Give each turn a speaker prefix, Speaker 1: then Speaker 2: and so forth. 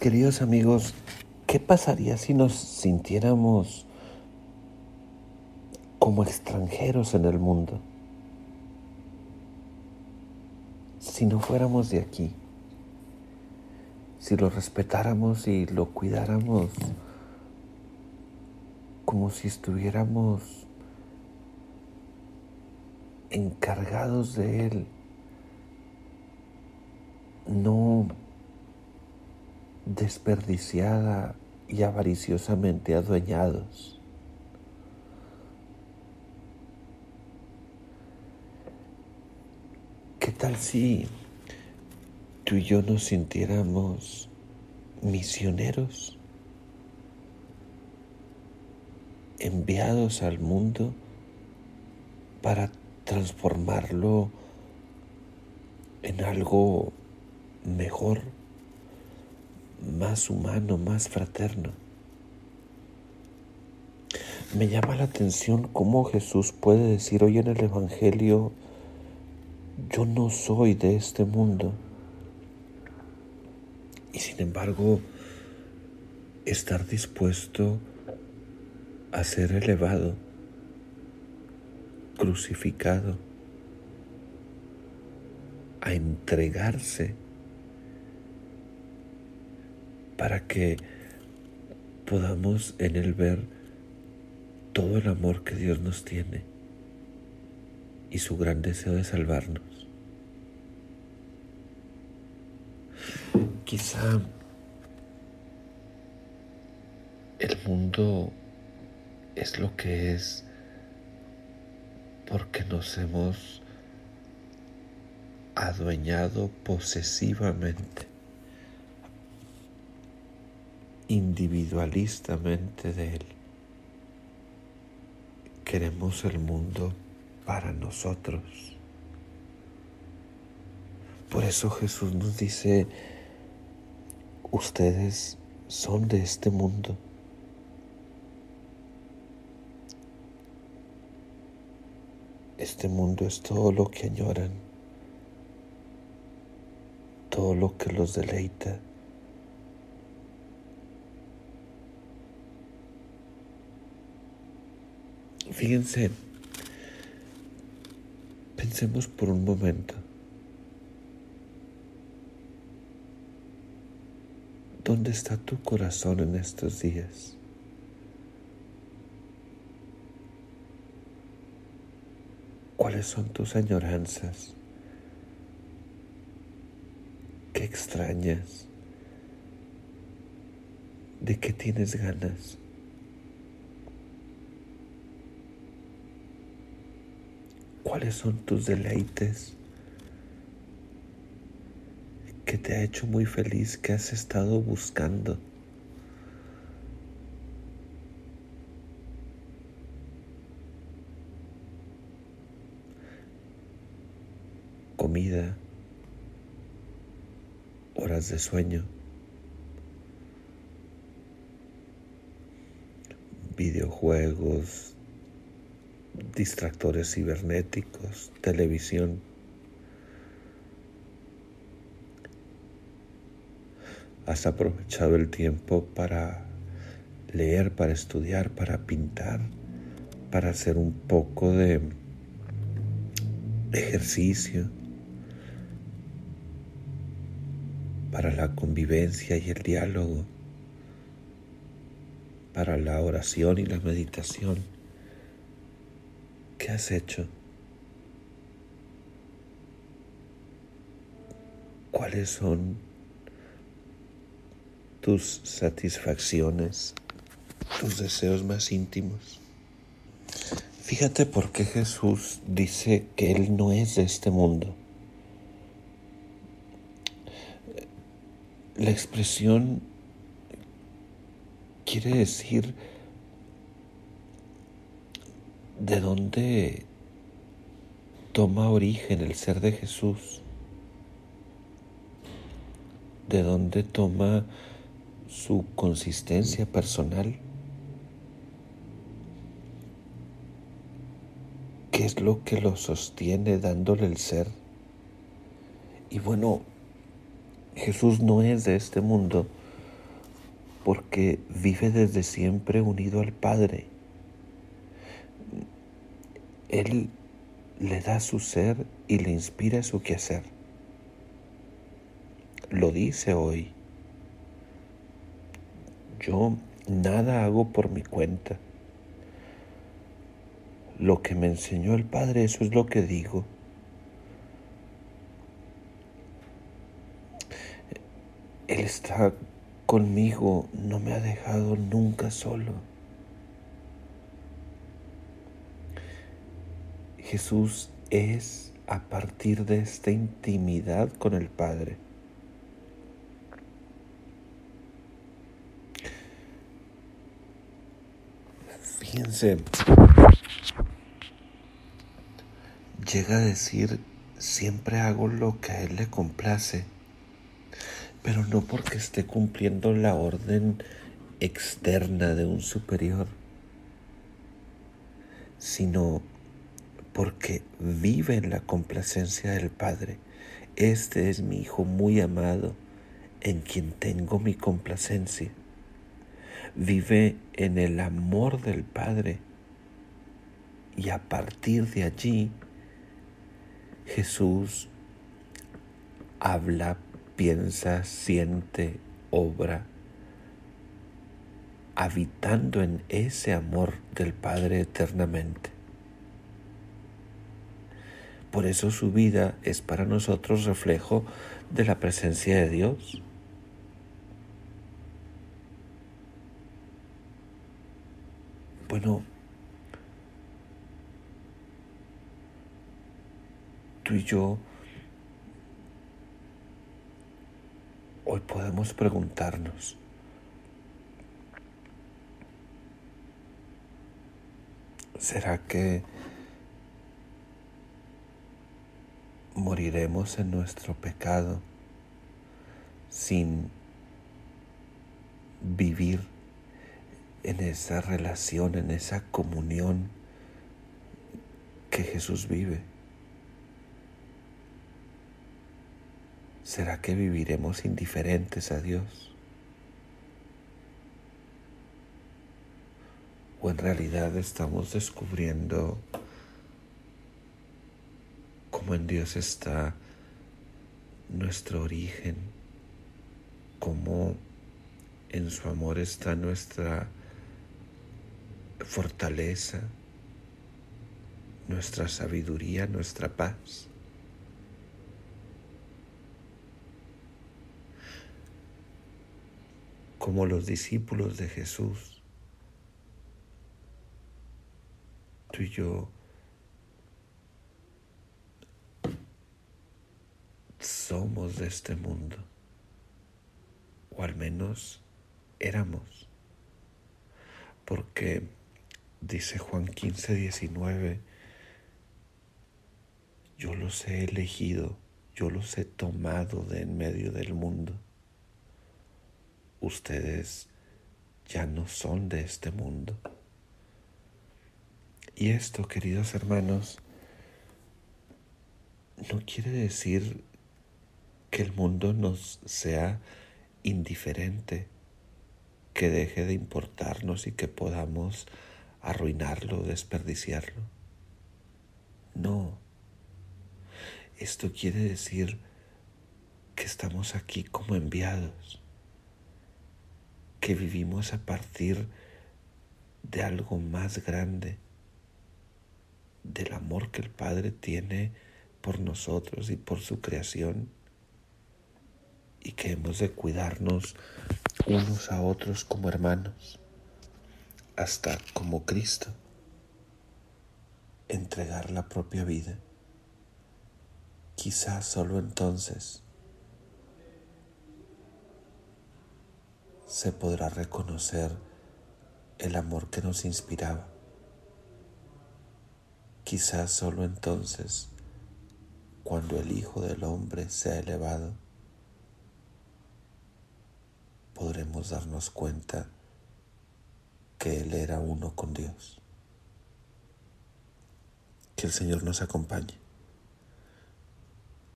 Speaker 1: Queridos amigos, ¿qué pasaría si nos sintiéramos como extranjeros en el mundo? Si no fuéramos de aquí, si lo respetáramos y lo cuidáramos como si estuviéramos encargados de Él, no desperdiciada y avariciosamente adueñados. ¿Qué tal si tú y yo nos sintiéramos misioneros, enviados al mundo para transformarlo en algo mejor? Más humano, más fraterno. Me llama la atención cómo Jesús puede decir hoy en el Evangelio, yo no soy de este mundo. Y sin embargo, estar dispuesto a ser elevado, crucificado, a entregarse para que podamos en Él ver todo el amor que Dios nos tiene y su gran deseo de salvarnos. Quizá el mundo es lo que es porque nos hemos adueñado posesivamente individualistamente de Él. Queremos el mundo para nosotros. Por eso Jesús nos dice, ustedes son de este mundo. Este mundo es todo lo que añoran, todo lo que los deleita. Fíjense, pensemos por un momento. ¿Dónde está tu corazón en estos días? ¿Cuáles son tus añoranzas? ¿Qué extrañas? ¿De qué tienes ganas? ¿Cuáles son tus deleites? que te ha hecho muy feliz, que has estado buscando? Comida, horas de sueño, videojuegos, distractores cibernéticos, televisión. Has aprovechado el tiempo para leer, para estudiar, para pintar, para hacer un poco de ejercicio, para la convivencia y el diálogo, para la oración y la meditación. ¿Qué has hecho? ¿Cuáles son tus satisfacciones, tus deseos más íntimos? Fíjate por qué Jesús dice que Él no es de este mundo. La expresión quiere decir de dónde toma origen el ser de Jesús, de dónde toma su consistencia personal, qué es lo que lo sostiene dándole el ser. Y bueno, Jesús no es de este mundo porque vive desde siempre unido al Padre. Él le da su ser y le inspira su quehacer. Lo dice hoy. Yo nada hago por mi cuenta. Lo que me enseñó el Padre, eso es lo que digo. Él está conmigo, no me ha dejado nunca solo. Jesús es a partir de esta intimidad con el Padre. Fíjense, llega a decir, siempre hago lo que a Él le complace, pero no porque esté cumpliendo la orden externa de un superior, sino porque vive en la complacencia del Padre. Este es mi Hijo muy amado, en quien tengo mi complacencia. Vive en el amor del Padre. Y a partir de allí, Jesús habla, piensa, siente, obra, habitando en ese amor del Padre eternamente. Por eso su vida es para nosotros reflejo de la presencia de Dios. Bueno, tú y yo hoy podemos preguntarnos, ¿será que moriremos en nuestro pecado sin vivir en esa relación, en esa comunión que Jesús vive? ¿Será que viviremos indiferentes a Dios? ¿O en realidad estamos descubriendo cómo en Dios está nuestro origen, cómo en su amor está nuestra fortaleza, nuestra sabiduría, nuestra paz. Como los discípulos de Jesús, tú y yo de este mundo, o al menos éramos, porque dice Juan 15, 19, yo los he elegido, yo los he tomado de en medio del mundo. Ustedes ya no son de este mundo. Y esto, queridos hermanos, no quiere decir que el mundo nos sea indiferente, que deje de importarnos y que podamos arruinarlo, desperdiciarlo. No. Esto quiere decir que estamos aquí como enviados, que vivimos a partir de algo más grande, del amor que el Padre tiene por nosotros y por su creación y que hemos de cuidarnos unos a otros como hermanos, hasta como Cristo, entregar la propia vida. Quizás solo entonces se podrá reconocer el amor que nos inspiraba. Quizás solo entonces, cuando el Hijo del Hombre sea elevado, podremos darnos cuenta que Él era uno con Dios. Que el Señor nos acompañe.